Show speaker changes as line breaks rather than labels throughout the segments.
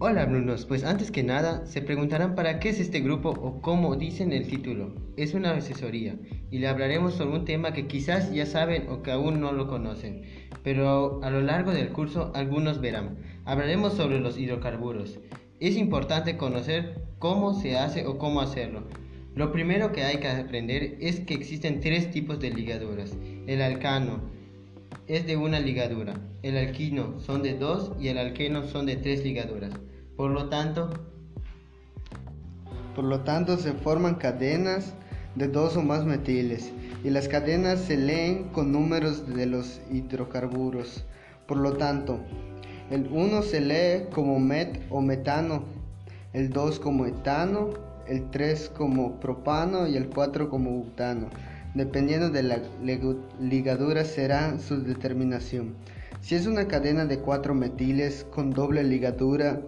Hola alumnos, pues antes que nada se preguntarán para qué es este grupo o cómo dicen el título. Es una asesoría y le hablaremos sobre un tema que quizás ya saben o que aún no lo conocen, pero a lo largo del curso algunos verán. Hablaremos sobre los hidrocarburos. Es importante conocer cómo se hace o cómo hacerlo. Lo primero que hay que aprender es que existen tres tipos de ligaduras. El alcano es de una ligadura, el alquino son de dos y el alqueno son de tres ligaduras. Por lo tanto,
por lo tanto se forman cadenas de dos o más metiles y las cadenas se leen con números de los hidrocarburos. Por lo tanto, el 1 se lee como met o metano, el 2 como etano, el 3 como propano y el 4 como butano. Dependiendo de la ligadura será su determinación. Si es una cadena de 4 metiles con doble ligadura,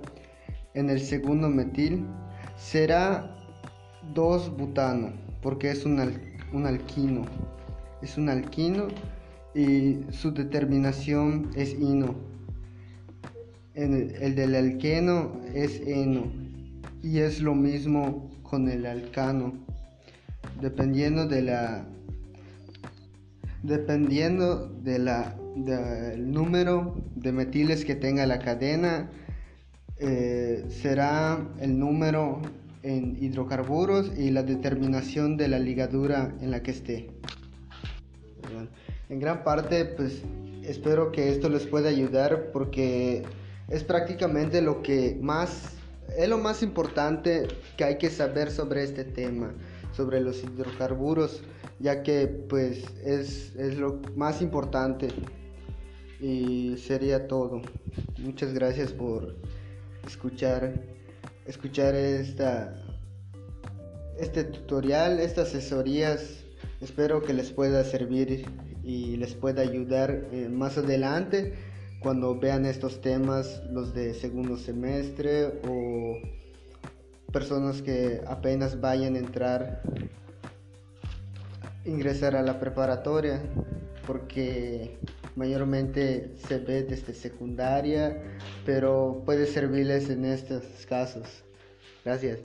en el segundo metil será 2 butano porque es un, alquino. Es un alquino y su determinación es ino. El del alqueno es eno y es lo mismo con el alcano dependiendo de la dependiendo de la del número de metiles que tenga la cadena eh, será el número en hidrocarburos y la determinación de la ligadura en la que esté. En gran parte, pues espero que esto les pueda ayudar porque es prácticamente lo que más, es lo más importante que hay que saber sobre este tema, sobre los hidrocarburos, ya que pues es, es lo más importante y sería todo. Muchas gracias por escuchar, escuchar esta, este tutorial, estas asesorías. Espero que les pueda servir y les pueda ayudar eh, más adelante cuando vean estos temas, los de segundo semestre o personas que apenas vayan a entrar, ingresar a la preparatoria, porque mayormente se ve desde secundaria, pero puede servirles en estos casos. Gracias.